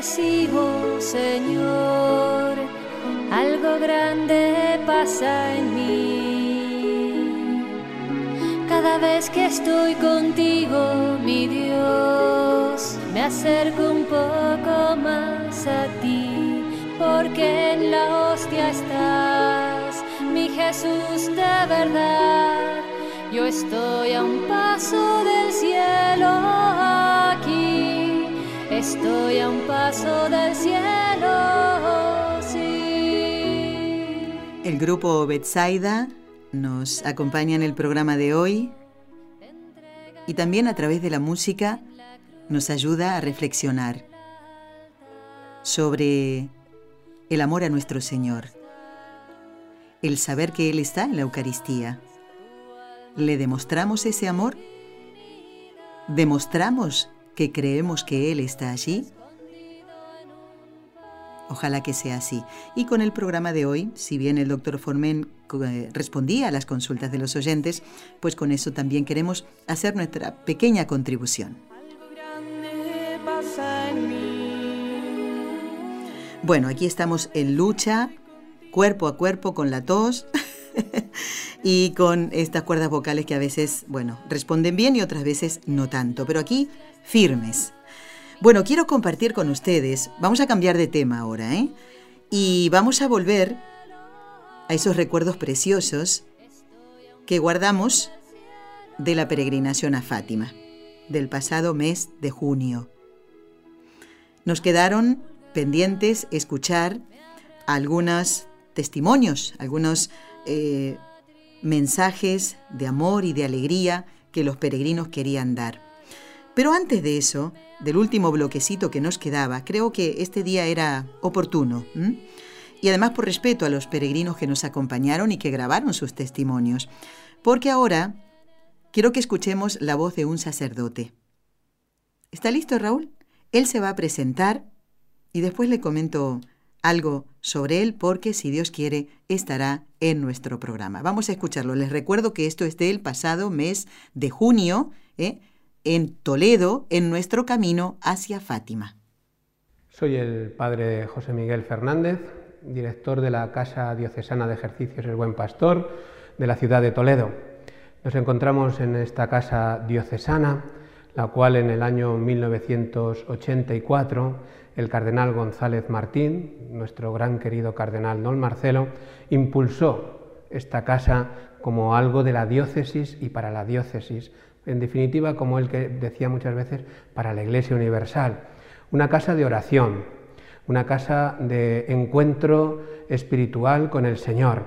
Recibo, Señor, algo grande pasa en mí. Cada vez que estoy contigo, mi Dios, me acerco un poco más a ti, porque en la hostia estás, mi Jesús de verdad. Yo estoy a un paso del cielo estoy a un paso del cielo, sí. El grupo Betsaida nos acompaña en el programa de hoy y también a través de la música nos ayuda a reflexionar sobre el amor a nuestro Señor, el saber que Él está en la Eucaristía. ¿Le demostramos ese amor? ¿Demostramos que creemos que Él está allí? Ojalá que sea así. Y con el programa de hoy, si bien el doctor Formen eh, respondía a las consultas de los oyentes, pues con eso también queremos hacer nuestra pequeña contribución. Bueno, aquí estamos en lucha, cuerpo a cuerpo con la tos y con estas cuerdas vocales que a veces, bueno, responden bien y otras veces no tanto, pero aquí firmes. Bueno, quiero compartir con ustedes, vamos a cambiar de tema ahora, ¿eh? Y vamos a volver a esos recuerdos preciosos que guardamos de la peregrinación a Fátima, del pasado mes de junio. Nos quedaron pendientes escuchar algunos testimonios, algunos eh, mensajes de amor y de alegría que los peregrinos querían dar. Pero antes de eso, del último bloquecito que nos quedaba, creo que este día era oportuno. Y además por respeto a los peregrinos que nos acompañaron y que grabaron sus testimonios. Porque ahora quiero que escuchemos la voz de un sacerdote. ¿Está listo, Raúl? Él se va a presentar y después le comento algo sobre él porque, si Dios quiere, estará en nuestro programa. Vamos a escucharlo. Les recuerdo que esto es del pasado mes de junio, ¿eh? En Toledo, en nuestro camino hacia Fátima. Soy el padre José Miguel Fernández, director de la Casa Diocesana de Ejercicios El Buen Pastor de la ciudad de Toledo. Nos encontramos en esta casa diocesana, la cual en el año 1984 el cardenal González Martín, nuestro gran querido cardenal don Marcelo, impulsó esta casa como algo de la diócesis y para la diócesis, en definitiva, como él que decía muchas veces, para la Iglesia Universal. Una casa de oración, una casa de encuentro espiritual con el Señor.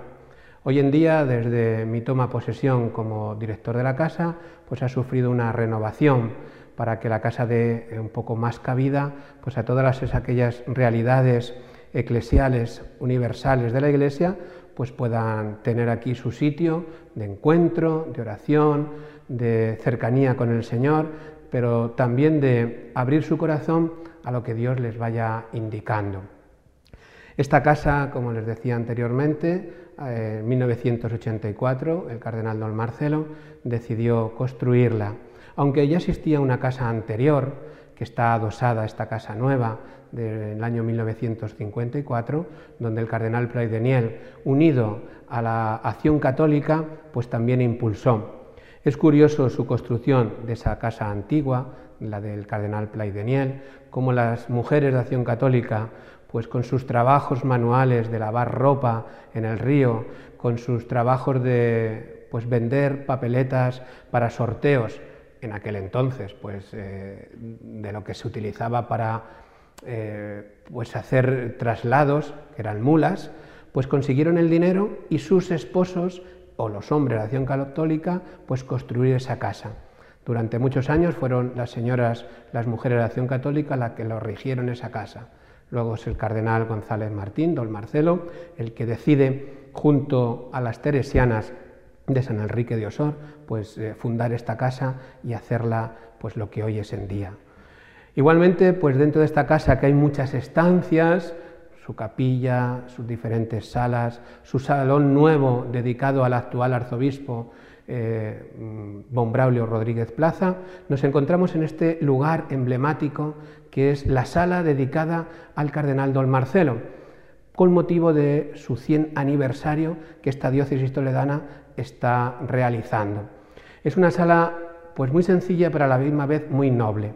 Hoy en día, desde mi toma posesión como director de la casa, pues ha sufrido una renovación para que la casa dé un poco más cabida pues a todas aquellas realidades eclesiales universales de la Iglesia, pues puedan tener aquí su sitio de encuentro, de oración, de cercanía con el Señor, pero también de abrir su corazón a lo que Dios les vaya indicando. Esta casa, como les decía anteriormente, eh, en 1984 el cardenal don Marcelo decidió construirla, aunque ya existía una casa anterior que está adosada a esta casa nueva del año 1954, donde el cardenal Daniel, unido a la acción católica, pues también impulsó es curioso su construcción de esa casa antigua, la del cardenal Plaideniel, como las mujeres de acción católica, pues con sus trabajos manuales de lavar ropa en el río, con sus trabajos de pues vender papeletas para sorteos, en aquel entonces, pues eh, de lo que se utilizaba para eh, pues hacer traslados, que eran mulas, pues consiguieron el dinero y sus esposos o los hombres de acción católica, pues construir esa casa. Durante muchos años fueron las señoras, las mujeres de acción católica las que lo rigieron esa casa. Luego es el cardenal González Martín, don Marcelo, el que decide, junto a las teresianas de San Enrique de Osor, pues eh, fundar esta casa y hacerla pues lo que hoy es en día. Igualmente, pues dentro de esta casa que hay muchas estancias, su capilla, sus diferentes salas, su salón nuevo dedicado al actual arzobispo eh, Bon Braulio Rodríguez Plaza, nos encontramos en este lugar emblemático que es la sala dedicada al cardenal don Marcelo, con motivo de su 100 aniversario que esta diócesis toledana está realizando. Es una sala pues muy sencilla, pero a la misma vez muy noble.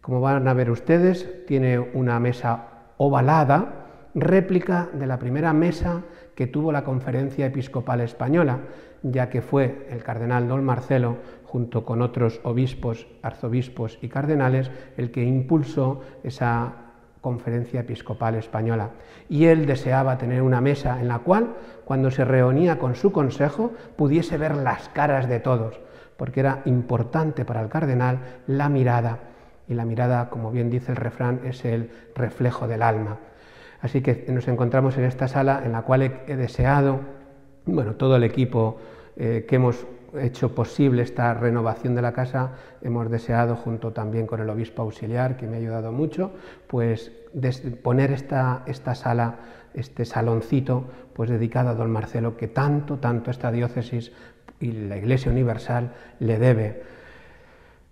Como van a ver ustedes, tiene una mesa ovalada, réplica de la primera mesa que tuvo la Conferencia Episcopal Española, ya que fue el cardenal don Marcelo, junto con otros obispos, arzobispos y cardenales, el que impulsó esa conferencia episcopal española. Y él deseaba tener una mesa en la cual, cuando se reunía con su consejo, pudiese ver las caras de todos, porque era importante para el cardenal la mirada y la mirada, como bien dice el refrán, es el reflejo del alma. Así que nos encontramos en esta sala en la cual he, deseado, bueno, todo el equipo eh, que hemos hecho posible esta renovación de la casa, hemos deseado, junto también con el obispo auxiliar, que me ha ayudado mucho, pues poner esta, esta sala, este saloncito, pues dedicado a don Marcelo, que tanto, tanto esta diócesis y la Iglesia Universal le debe.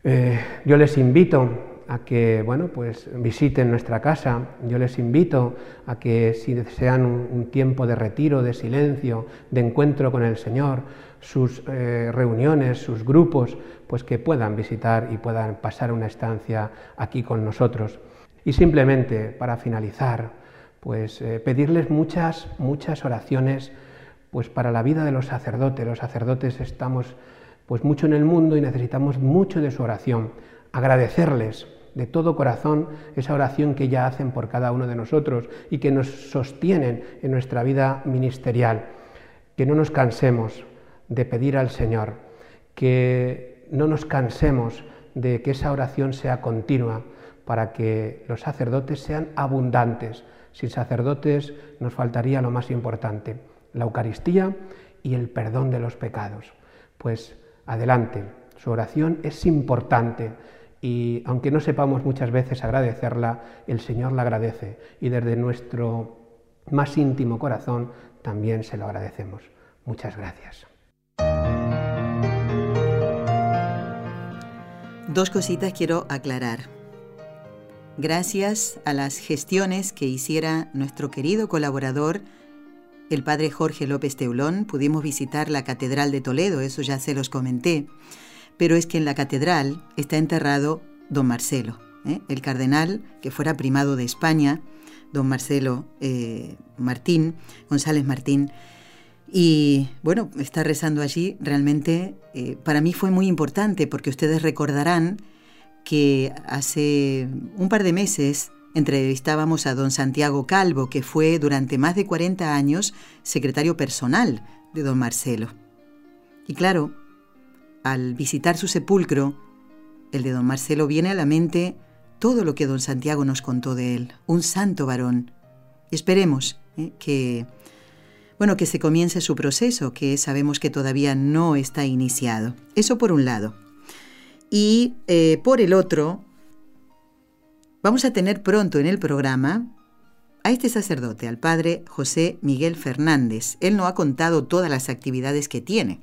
Eh, yo les invito a que bueno, pues visiten nuestra casa. Yo les invito a que si desean un, tiempo de retiro, de silencio, de encuentro con el Señor, sus eh, reuniones, sus grupos, pues que puedan visitar y puedan pasar una estancia aquí con nosotros. Y simplemente para finalizar, pues eh, pedirles muchas, muchas oraciones pues para la vida de los sacerdotes. Los sacerdotes estamos pues mucho en el mundo y necesitamos mucho de su oración. Agradecerles de todo corazón esa oración que ya hacen por cada uno de nosotros y que nos sostienen en nuestra vida ministerial. Que no nos cansemos de pedir al Señor, que no nos cansemos de que esa oración sea continua para que los sacerdotes sean abundantes. Sin sacerdotes nos faltaría lo más importante, la Eucaristía y el perdón de los pecados. Pues adelante, su oración es importante y aunque no sepamos muchas veces agradecerla, el Señor la agradece y desde nuestro más íntimo corazón también se lo agradecemos. Muchas gracias. Dos cositas quiero aclarar. Gracias a las gestiones que hiciera nuestro querido colaborador, el padre Jorge López Teulón, pudimos visitar la Catedral de Toledo, eso ya se los comenté pero es que en la catedral está enterrado don Marcelo, ¿eh? el cardenal que fuera primado de España, don Marcelo eh, Martín, González Martín. Y bueno, está rezando allí realmente eh, para mí fue muy importante porque ustedes recordarán que hace un par de meses entrevistábamos a don Santiago Calvo, que fue durante más de 40 años secretario personal de don Marcelo. Y claro, al visitar su sepulcro, el de don Marcelo viene a la mente todo lo que don Santiago nos contó de él, un santo varón. Esperemos ¿eh? que, bueno, que se comience su proceso, que sabemos que todavía no está iniciado. Eso por un lado. Y eh, por el otro, vamos a tener pronto en el programa a este sacerdote, al padre José Miguel Fernández. Él no ha contado todas las actividades que tiene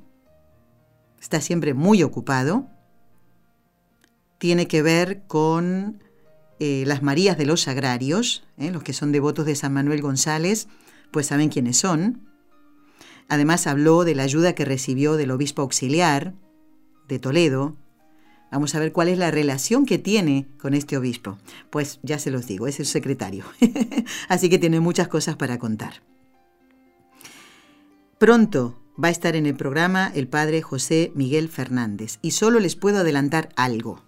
está siempre muy ocupado, tiene que ver con eh, las Marías de los Sagrarios, ¿eh? los que son devotos de San Manuel González, pues saben quiénes son. Además habló de la ayuda que recibió del obispo auxiliar de Toledo. Vamos a ver cuál es la relación que tiene con este obispo. Pues ya se los digo, es el secretario. Así que tiene muchas cosas para contar. Pronto va a estar en el programa el padre José Miguel Fernández. Y solo les puedo adelantar algo.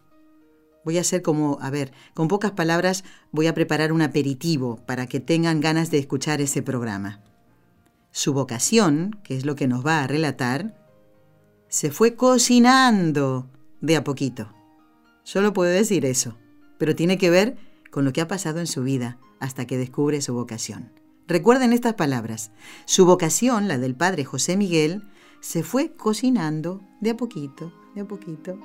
Voy a hacer como, a ver, con pocas palabras voy a preparar un aperitivo para que tengan ganas de escuchar ese programa. Su vocación, que es lo que nos va a relatar, se fue cocinando de a poquito. Solo puedo decir eso, pero tiene que ver con lo que ha pasado en su vida hasta que descubre su vocación. Recuerden estas palabras. Su vocación, la del padre José Miguel, se fue cocinando de a poquito, de a poquito.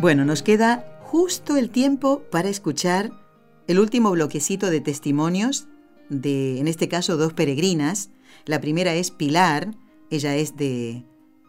Bueno, nos queda justo el tiempo para escuchar el último bloquecito de testimonios de, en este caso, dos peregrinas. La primera es Pilar, ella es de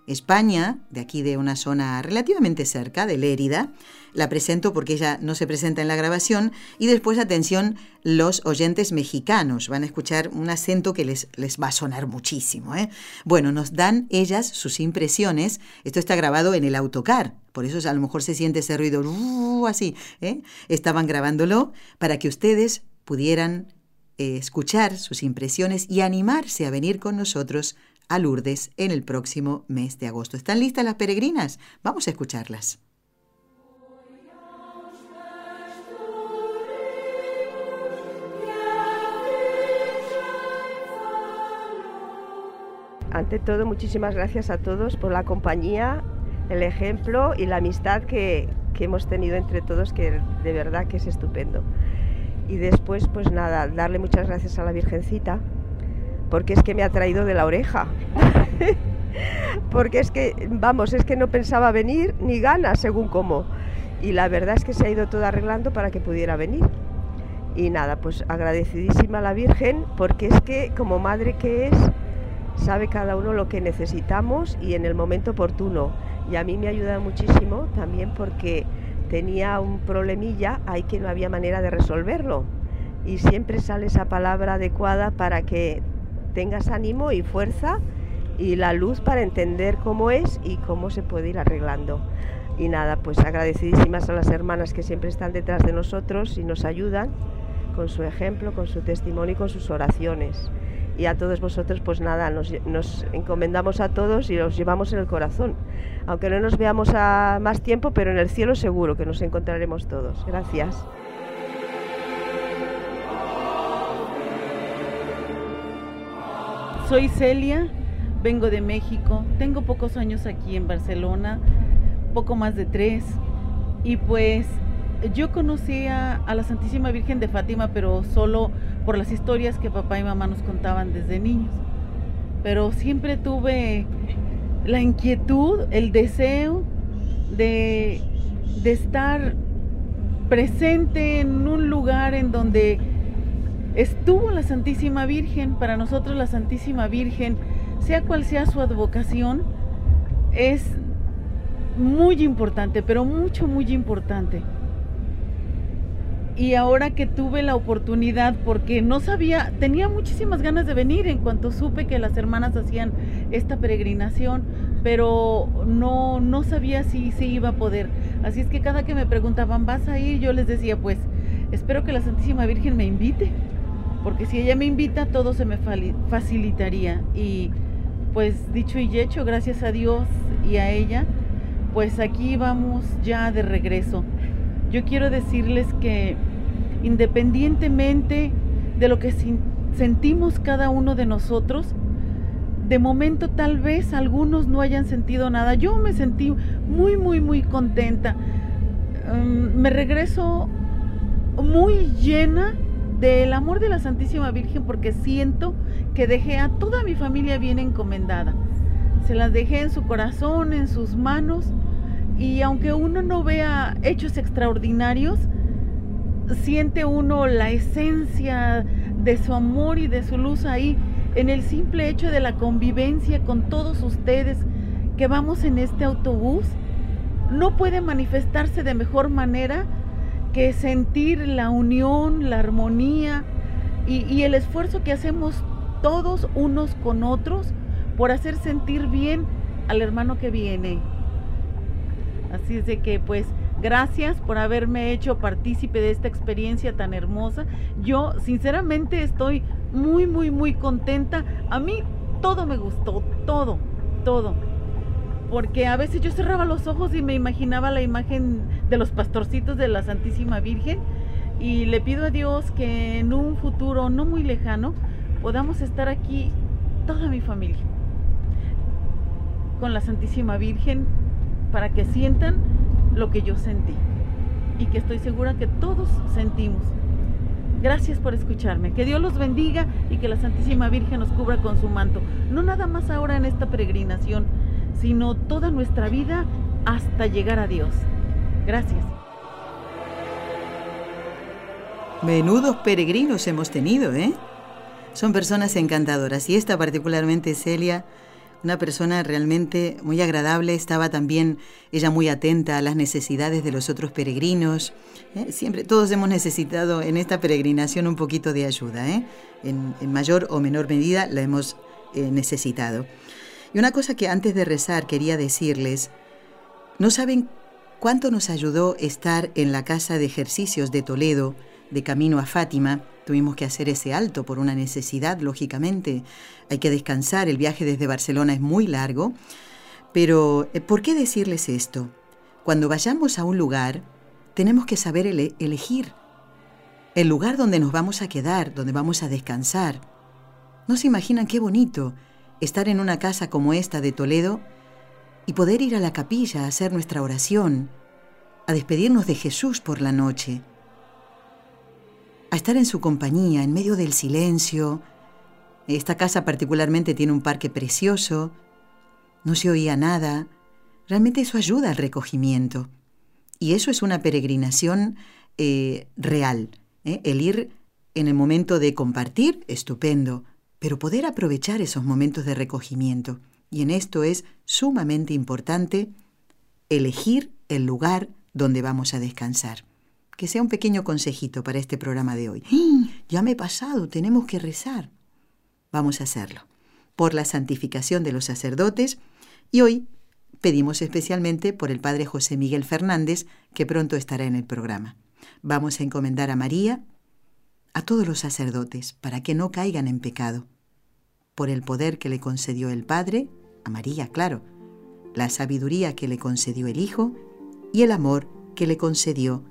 España, de aquí de una zona relativamente cerca, de Lérida. La presento porque ella no se presenta en la grabación. Y después, atención, los oyentes mexicanos van a escuchar un acento que les, les va a sonar muchísimo. ¿eh? Bueno, nos dan ellas sus impresiones. Esto está grabado en el autocar, por eso a lo mejor se siente ese ruido uh, así. ¿eh? Estaban grabándolo para que ustedes pudieran eh, escuchar sus impresiones y animarse a venir con nosotros a Lourdes en el próximo mes de agosto. ¿Están listas las peregrinas? Vamos a escucharlas. Ante todo, muchísimas gracias a todos por la compañía, el ejemplo y la amistad que, que hemos tenido entre todos, que de verdad que es estupendo. Y después, pues nada, darle muchas gracias a la Virgencita porque es que me ha traído de la oreja. porque es que, vamos, es que no pensaba venir ni ganas según cómo. Y la verdad es que se ha ido todo arreglando para que pudiera venir. Y nada, pues agradecidísima a la Virgen, porque es que como madre que es, sabe cada uno lo que necesitamos y en el momento oportuno. Y a mí me ayuda muchísimo también porque tenía un problemilla ahí que no había manera de resolverlo. Y siempre sale esa palabra adecuada para que tengas ánimo y fuerza y la luz para entender cómo es y cómo se puede ir arreglando. Y nada, pues agradecidísimas a las hermanas que siempre están detrás de nosotros y nos ayudan con su ejemplo, con su testimonio y con sus oraciones. Y a todos vosotros, pues nada, nos, nos encomendamos a todos y los llevamos en el corazón. Aunque no nos veamos a más tiempo, pero en el cielo seguro que nos encontraremos todos. Gracias. Soy Celia, vengo de México, tengo pocos años aquí en Barcelona, poco más de tres, y pues yo conocía a la Santísima Virgen de Fátima, pero solo por las historias que papá y mamá nos contaban desde niños. Pero siempre tuve la inquietud, el deseo de, de estar presente en un lugar en donde estuvo la Santísima Virgen. Para nosotros la Santísima Virgen, sea cual sea su advocación, es muy importante, pero mucho, muy importante y ahora que tuve la oportunidad, porque no sabía, tenía muchísimas ganas de venir en cuanto supe que las hermanas hacían esta peregrinación, pero no, no sabía si se iba a poder. Así es que cada que me preguntaban, ¿vas a ir? Yo les decía, pues, espero que la Santísima Virgen me invite, porque si ella me invita, todo se me facilitaría. Y pues dicho y hecho, gracias a Dios y a ella, pues aquí vamos ya de regreso yo quiero decirles que independientemente de lo que sentimos cada uno de nosotros, de momento tal vez algunos no hayan sentido nada. Yo me sentí muy, muy, muy contenta. Mm, me regreso muy llena del amor de la Santísima Virgen porque siento que dejé a toda mi familia bien encomendada. Se las dejé en su corazón, en sus manos y aunque uno no vea hechos extraordinarios, siente uno la esencia de su amor y de su luz ahí, en el simple hecho de la convivencia con todos ustedes que vamos en este autobús, no puede manifestarse de mejor manera que sentir la unión, la armonía y, el esfuerzo que hacemos todos unos con otros por hacer sentir bien al hermano que viene. Así es de que pues gracias por haberme hecho partícipe de esta experiencia tan hermosa. Yo sinceramente estoy muy, muy, muy contenta. A mí todo me gustó, todo, todo. Porque a veces yo cerraba los ojos y me imaginaba la imagen de los pastorcitos de la Santísima Virgen. Y le pido a Dios que en un futuro no muy lejano podamos estar aquí toda mi familia con la Santísima Virgen para que sientan lo que yo sentí y que estoy segura que todos sentimos. Gracias por escucharme. Que Dios los bendiga y que la Santísima Virgen nos cubra con su manto. No nada más ahora en esta peregrinación, sino toda nuestra vida hasta llegar a Dios. Gracias. Menudos peregrinos hemos tenido, ¿eh? Son personas encantadoras y esta particularmente Celia una persona realmente muy agradable, estaba también ella muy atenta a las necesidades de los otros peregrinos. ¿eh? Siempre, todos hemos necesitado en esta peregrinación un poquito de ayuda, ¿eh? en, mayor o menor medida la hemos eh, necesitado. Y una cosa que antes de rezar quería decirles, no saben cuánto nos ayudó estar en la casa de ejercicios de Toledo, de camino a Fátima, Tuvimos que hacer ese alto por una necesidad, lógicamente. Hay que descansar, el viaje desde Barcelona es muy largo. Pero, eh, ¿por qué decirles esto? Cuando vayamos a un lugar, tenemos que saber elegir el lugar donde nos vamos a quedar, donde vamos a descansar. ¿No se imaginan qué bonito estar en una casa como esta de Toledo y poder ir a la capilla a hacer nuestra oración, a despedirnos de Jesús por la noche? A estar en su compañía, en medio del silencio. Esta casa particularmente tiene un parque precioso, no se oía nada. Realmente eso ayuda al recogimiento. Y eso es una peregrinación eh, real. ¿eh? El ir en el momento de compartir, estupendo, pero poder aprovechar esos momentos de recogimiento. Y en esto es sumamente importante elegir el lugar donde vamos a descansar. Que sea un pequeño consejito para este programa de hoy. Ya me he pasado, tenemos que rezar. Vamos a hacerlo. Por la santificación de los sacerdotes. Y hoy pedimos especialmente por el Padre José Miguel Fernández, que pronto estará en el programa. Vamos a encomendar a María, a todos los sacerdotes, para que no caigan en pecado, por el poder que le concedió el Padre, a María, claro, la sabiduría que le concedió el Hijo y el amor que le concedió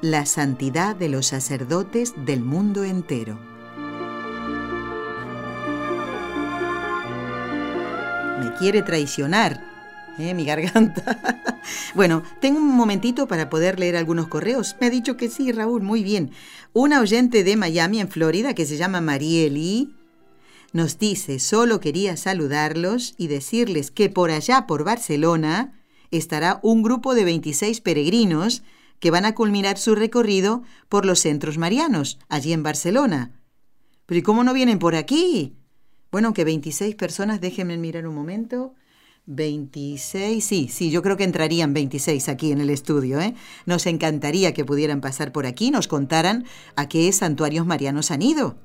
la santidad de los sacerdotes del mundo entero. Me quiere traicionar, ¿eh? mi garganta. bueno, tengo un momentito para poder leer algunos correos. Me ha dicho que sí, Raúl, muy bien. Una oyente de Miami, en Florida, que se llama Marieli, nos dice, solo quería saludarlos y decirles que por allá, por Barcelona, estará un grupo de 26 peregrinos que van a culminar su recorrido por los centros marianos, allí en Barcelona. Pero ¿y cómo no vienen por aquí? Bueno, que 26 personas, déjenme mirar un momento. 26, sí, sí, yo creo que entrarían 26 aquí en el estudio. ¿eh? Nos encantaría que pudieran pasar por aquí nos contaran a qué santuarios marianos han ido.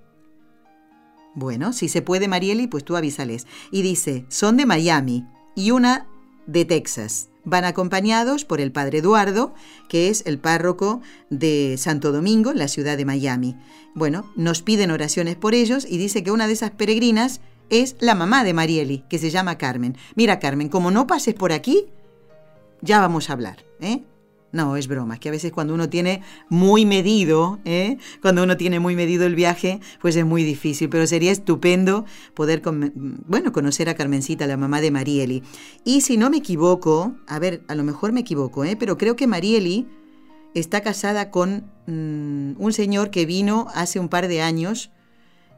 Bueno, si se puede, Marieli, pues tú avísales. Y dice, son de Miami y una de Texas. Van acompañados por el padre Eduardo, que es el párroco de Santo Domingo, la ciudad de Miami. Bueno, nos piden oraciones por ellos y dice que una de esas peregrinas es la mamá de Marieli, que se llama Carmen. Mira, Carmen, como no pases por aquí, ya vamos a hablar, ¿eh? No, es broma, que a veces cuando uno tiene muy medido, ¿eh? cuando uno tiene muy medido el viaje, pues es muy difícil, pero sería estupendo poder, bueno, conocer a Carmencita, la mamá de Marieli. Y si no me equivoco, a ver, a lo mejor me equivoco, ¿eh? pero creo que Marieli está casada con mm, un señor que vino hace un par de años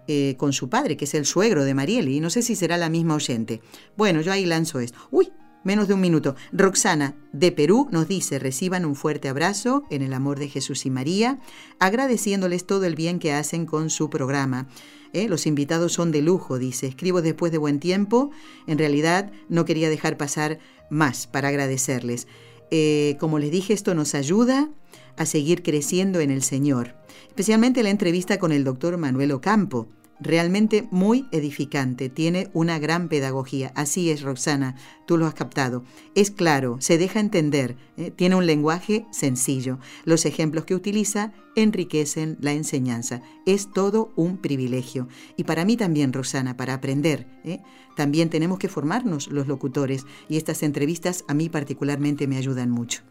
eh, con su padre, que es el suegro de Marieli, y no sé si será la misma oyente. Bueno, yo ahí lanzo esto. Uy, menos de un minuto. Roxana, de Perú, nos dice, reciban un fuerte abrazo en el amor de Jesús y María, agradeciéndoles todo el bien que hacen con su programa. ¿eh? Los invitados son de lujo, dice. Escribo después de buen tiempo. En realidad no quería dejar pasar más para agradecerles. Eh, como les dije, esto nos ayuda a seguir creciendo en el Señor. Especialmente la entrevista con el doctor Manuel Ocampo realmente muy edificante, tiene una gran pedagogía. Así es, Roxana, tú lo has captado. Es claro, se deja entender, ¿eh? tiene un lenguaje sencillo. Los ejemplos que utiliza enriquecen la enseñanza. Es todo un privilegio. Y para mí también, Roxana, para aprender, ¿eh? también tenemos que formarnos los locutores y estas entrevistas a mí particularmente me ayudan mucho.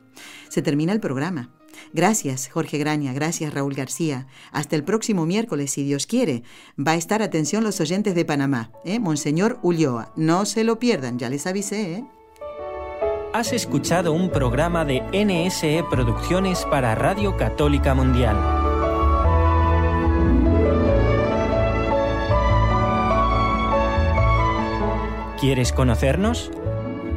Se termina el programa. Gracias, Jorge Graña, gracias, Raúl García. Hasta el próximo miércoles, si Dios quiere. Va a estar atención los oyentes de Panamá, ¿eh? Monseñor Ulloa. No se lo pierdan, ya les avisé, ¿eh? Has escuchado un programa de NSE Producciones para Radio Católica Mundial. ¿Quieres conocernos?